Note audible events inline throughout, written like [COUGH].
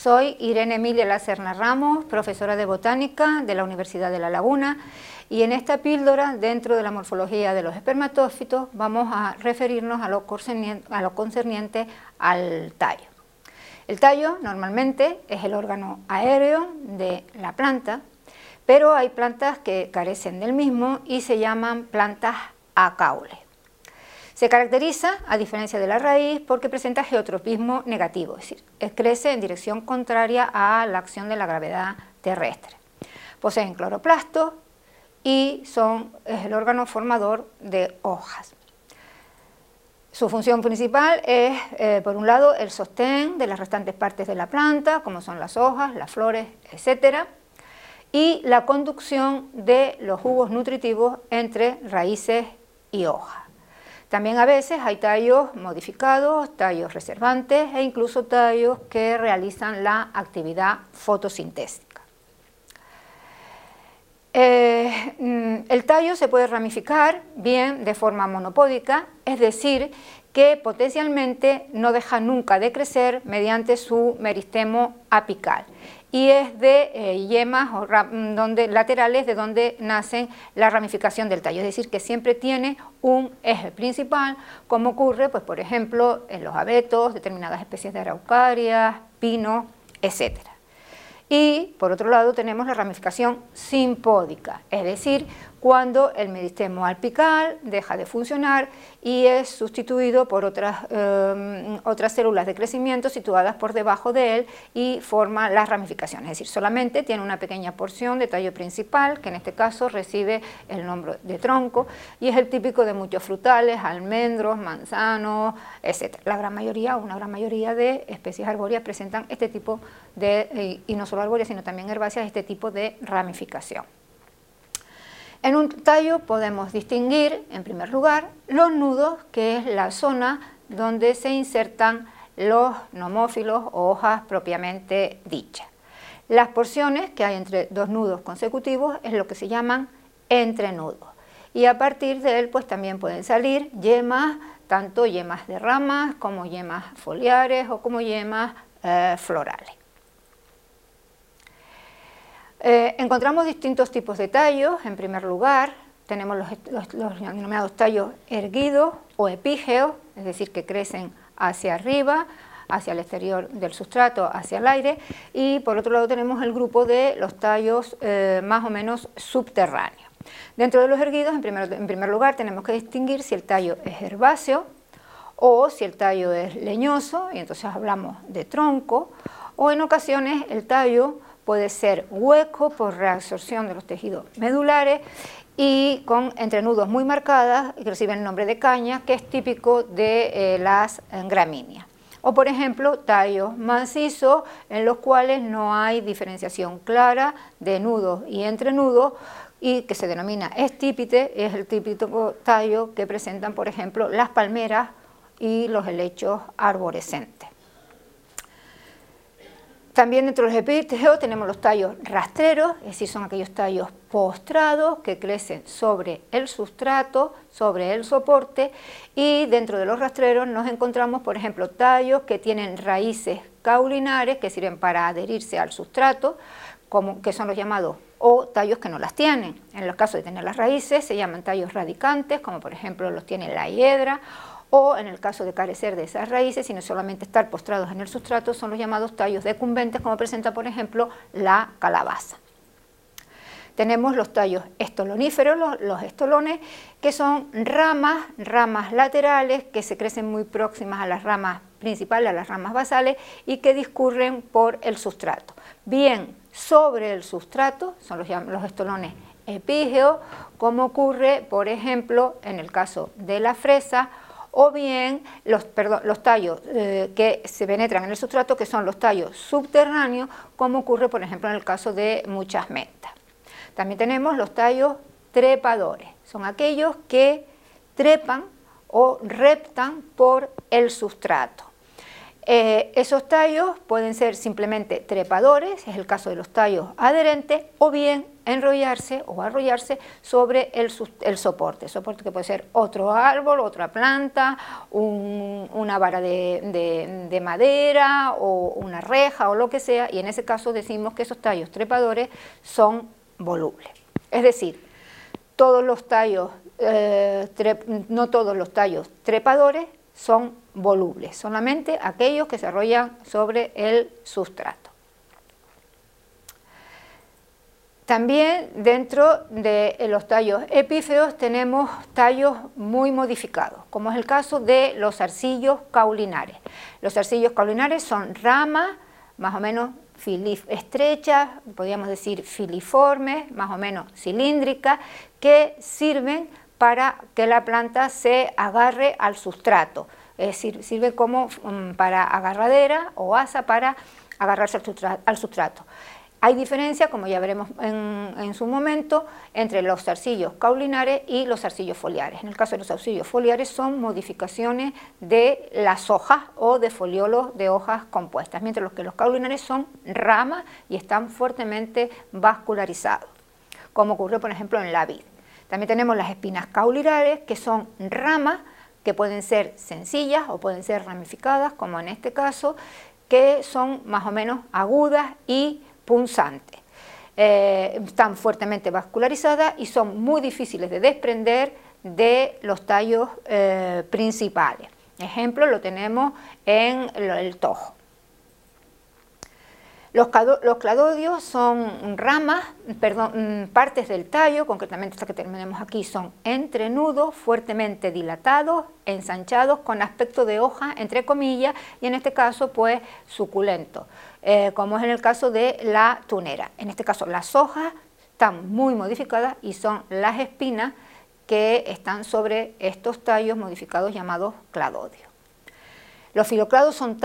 Soy Irene Emilia Lacerna Ramos, profesora de botánica de la Universidad de La Laguna y en esta píldora, dentro de la morfología de los espermatófitos, vamos a referirnos a lo concerniente, al tallo. El tallo normalmente es el órgano aéreo de la planta, pero hay plantas que carecen del mismo y se llaman plantas a caule. Se caracteriza, a diferencia de la raíz, porque presenta geotropismo negativo, es decir, crece en dirección contraria a la acción de la gravedad terrestre. Poseen cloroplastos y son, es el órgano formador de hojas. Su función principal es, eh, por un lado, el sostén de las restantes partes de la planta, como son las hojas, las flores, etc., y la conducción de los jugos nutritivos entre raíces y hojas. También a veces hay tallos modificados, tallos reservantes e incluso tallos que realizan la actividad fotosintésica. Eh, mm, el tallo se puede ramificar bien de forma monopódica, es decir, que potencialmente no deja nunca de crecer mediante su meristemo apical y es de eh, yemas o donde, laterales de donde nacen la ramificación del tallo, es decir, que siempre tiene un eje principal, como ocurre, pues, por ejemplo, en los abetos, determinadas especies de araucarias, pinos, etc. Y, por otro lado, tenemos la ramificación simpódica, es decir, cuando el meristemo apical deja de funcionar y es sustituido por otras, em, otras células de crecimiento situadas por debajo de él y forma las ramificaciones, es decir, solamente tiene una pequeña porción de tallo principal, que en este caso recibe el nombre de tronco, y es el típico de muchos frutales, almendros, manzanos, etc. La gran mayoría, una gran mayoría de especies arbóreas presentan este tipo de, y no solo arbóreas, sino también herbáceas, este tipo de ramificación. En un tallo podemos distinguir, en primer lugar, los nudos, que es la zona donde se insertan los nomófilos o hojas propiamente dichas. Las porciones que hay entre dos nudos consecutivos es lo que se llaman entrenudos. Y a partir de él pues también pueden salir yemas, tanto yemas de ramas como yemas foliares o como yemas eh, florales. Eh, encontramos distintos tipos de tallos. En primer lugar, tenemos los, denominados tallos erguidos o epígeos, es decir, que crecen hacia arriba, hacia el exterior del sustrato, hacia el aire, y por otro lado tenemos el grupo de los tallos eh, más o menos subterráneos. Dentro de los erguidos, en primer, en primer lugar, tenemos que distinguir si el tallo es herbáceo o si el tallo es leñoso, y entonces hablamos de tronco, o en ocasiones el tallo puede ser hueco por reabsorción de los tejidos medulares y con entrenudos muy marcadas que reciben el nombre de caña, que es típico de eh, las gramíneas. O por ejemplo, tallos macizos en los cuales no hay diferenciación clara de nudos y entrenudos y que se denomina estípite, es el típico tallo que presentan, por ejemplo, las palmeras y los helechos arborescentes. También dentro de los epíteos tenemos los tallos rastreros, es decir, son aquellos tallos postrados que crecen sobre el sustrato, sobre el soporte, y dentro de los rastreros nos encontramos, por ejemplo, tallos que tienen raíces caulinares que sirven para adherirse al sustrato, como, que son los llamados o tallos que no las tienen. En los casos de tener las raíces se llaman tallos radicantes, como por ejemplo los tiene la hiedra, o en el caso de carecer de esas raíces, sino solamente estar postrados en el sustrato, son los llamados tallos decumbentes, como presenta por ejemplo la calabaza. Tenemos los tallos estoloníferos, los, estolones, que son ramas, ramas laterales que se crecen muy próximas a las ramas principales, a las ramas basales, y que discurren por el sustrato. Bien sobre el sustrato, son los, los estolones epígeos, como ocurre, por ejemplo, en el caso de la fresa, o bien los, tallos eh, que se penetran en el sustrato, que son los tallos subterráneos, como ocurre, por ejemplo, en el caso de muchas mentas. También tenemos los tallos trepadores, son aquellos que trepan o reptan por el sustrato. Eh, esos tallos pueden ser simplemente trepadores, es el caso de los tallos adherentes, o bien enrollarse o arrollarse sobre el, soporte, soporte que puede ser otro árbol, otra planta, una vara de, madera o una reja o lo que sea, y en ese caso decimos que esos tallos trepadores son volubles. Es decir, todos los tallos, eh, no todos los tallos trepadores son volubles, solamente aquellos que se arrollan sobre el sustrato. También dentro de los tallos epíferos tenemos tallos muy modificados, como es el caso de los arcillos caulinares. Los arcillos caulinares son ramas más o menos estrechas, podríamos decir filiformes, más o menos cilíndricas, que sirven para que la planta se agarre al sustrato. Sirve como mm, para agarradera o asa para agarrarse al sustrato. Hay diferencia, como ya veremos en, su momento, entre los zarcillos caulinares y los zarcillos foliares. En el caso de los zarcillos foliares son modificaciones de las hojas o de foliolos de hojas compuestas, mientras que los caulinares son ramas y están fuertemente vascularizados, como ocurre por ejemplo en la vid. También tenemos las espinas caulinares, que son ramas que pueden ser sencillas o pueden ser ramificadas, como en este caso, que son más o menos agudas y punzantes. Eh, están fuertemente vascularizadas y son muy difíciles de desprender de los tallos eh, principales. Ejemplo lo tenemos en el tojo. Los, cladodios son ramas, perdón, mm, partes del tallo, concretamente esta que tenemos aquí, son entrenudos, fuertemente dilatados, ensanchados, con aspecto de hoja, entre comillas, y en este caso, pues, suculento, eh, como es en el caso de la tunera. En este caso, las hojas están muy modificadas y son las espinas que están sobre estos tallos modificados llamados cladodios. Los filoclados son,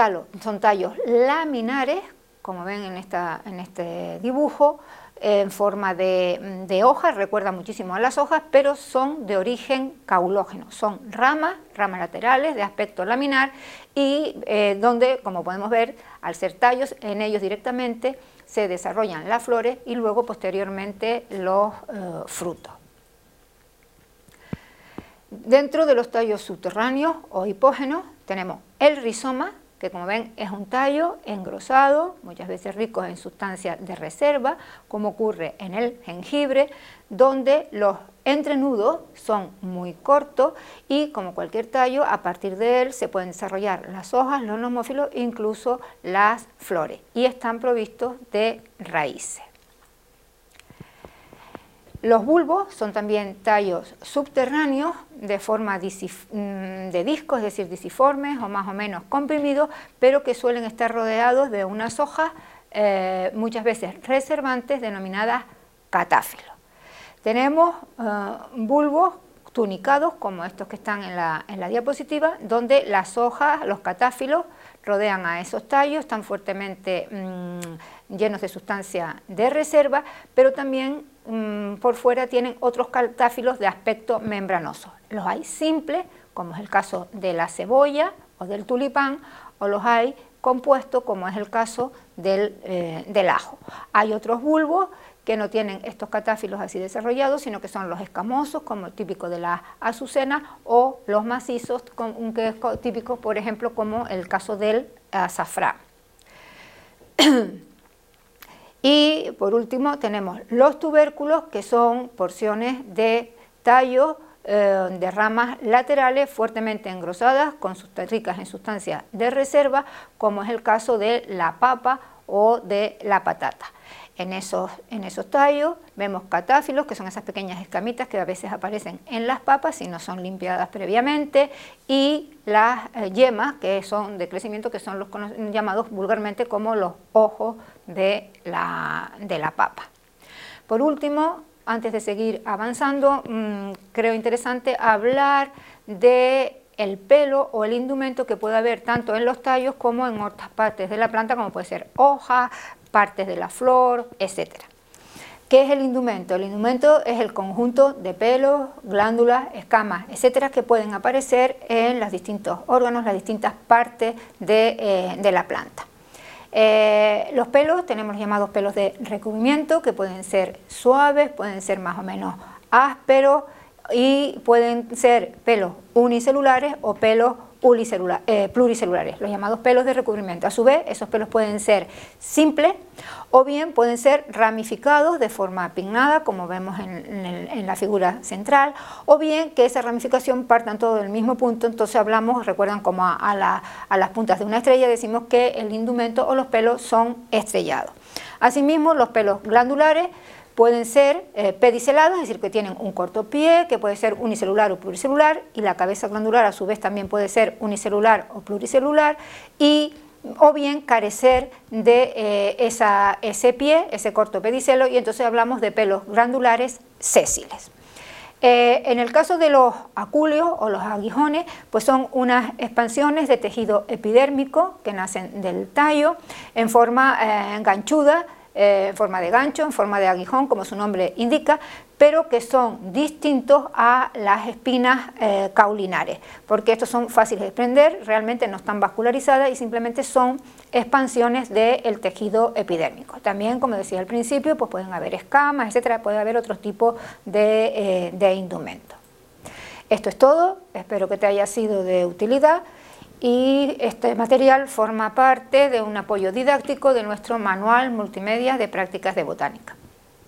son tallos laminares como ven en, esta, en este dibujo, en forma de, de, hojas, recuerda muchísimo a las hojas, pero son de origen caulógeno, son ramas, ramas laterales de aspecto laminar y eh, donde, como podemos ver, al ser tallos, en ellos directamente se desarrollan las flores y luego posteriormente los eh, frutos. Dentro de los tallos subterráneos o hipógenos tenemos el rizoma, que como ven es un tallo engrosado, muchas veces rico en sustancias de reserva, como ocurre en el jengibre, donde los entrenudos son muy cortos y como cualquier tallo, a partir de él se pueden desarrollar las hojas, los nomófilos, incluso las flores, y están provistos de raíces. Los bulbos son también tallos subterráneos de forma mm, de disco, es decir, disiformes o más o menos comprimidos, pero que suelen estar rodeados de unas hojas eh, muchas veces reservantes denominadas catáfilos. Tenemos eh, bulbos tunicados, como estos que están en la, diapositiva, donde las hojas, los catáfilos, rodean a esos tallos, están fuertemente mm, llenos de sustancia de reserva, pero también Mm, por fuera tienen otros catáfilos de aspecto membranoso. Los hay simples, como es el caso de la cebolla o del tulipán, o los hay compuestos, como es el caso del, eh, del ajo. Hay otros bulbos que no tienen estos catáfilos así desarrollados, sino que son los escamosos, como típico de la azucena, o los macizos, que es típico, por ejemplo, como el caso del azafrán. [CLEARS THROAT] Y por último tenemos los tubérculos, que son porciones de tallo eh, de ramas laterales fuertemente engrosadas, con ricas en sustancias de reserva, como es el caso de la papa o de la patata. En esos, en esos tallos vemos catáfilos, que son esas pequeñas escamitas que a veces aparecen en las papas si no son limpiadas previamente, y las eh, yemas, que son de crecimiento, que son los llamados vulgarmente como los ojos de la, de la papa. Por último, antes de seguir avanzando, mm, creo interesante hablar de el pelo o el indumento que puede haber tanto en los tallos como en otras partes de la planta, como puede ser hoja, partes de la flor, etc. ¿Qué es el indumento? El indumento es el conjunto de pelos, glándulas, escamas, etcétera, que pueden aparecer en los distintos órganos, las distintas partes de, eh, la planta. Eh, los pelos, tenemos los llamados pelos de recubrimiento, que pueden ser suaves, pueden ser más o menos ásperos y pueden ser pelos unicelulares o pelos eh, pluricelulares, los llamados pelos de recubrimiento. A su vez, esos pelos pueden ser simples o bien pueden ser ramificados de forma pinnada, como vemos en, la figura central, o bien que esa ramificación partan todo del mismo punto, entonces hablamos, recuerdan como a, las puntas de una estrella, decimos que el indumento o los pelos son estrellados. Asimismo, los pelos glandulares Pueden ser eh, pedicelados, es decir, que tienen un corto pie, que puede ser unicelular o pluricelular, y la cabeza glandular a su vez también puede ser unicelular o pluricelular, y o bien carecer de eh, esa, ese pie, ese corto pedicelo, y entonces hablamos de pelos glandulares sésiles. Eh, en el caso de los aculeos o los aguijones, pues son unas expansiones de tejido epidérmico que nacen del tallo en forma ganchuda, eh, en forma de gancho, en forma de aguijón, como su nombre indica, pero que son distintos a las espinas eh, caulinares, porque estos son fáciles de desprender, realmente no están vascularizadas y simplemente son expansiones del tejido epidérmico. También, como decía al principio, pues pueden haber escamas, etcétera, puede haber otros tipos de, eh, de. Esto es todo, espero que te haya sido de utilidad y este material forma parte de un apoyo didáctico de nuestro manual multimedia de prácticas de botánica.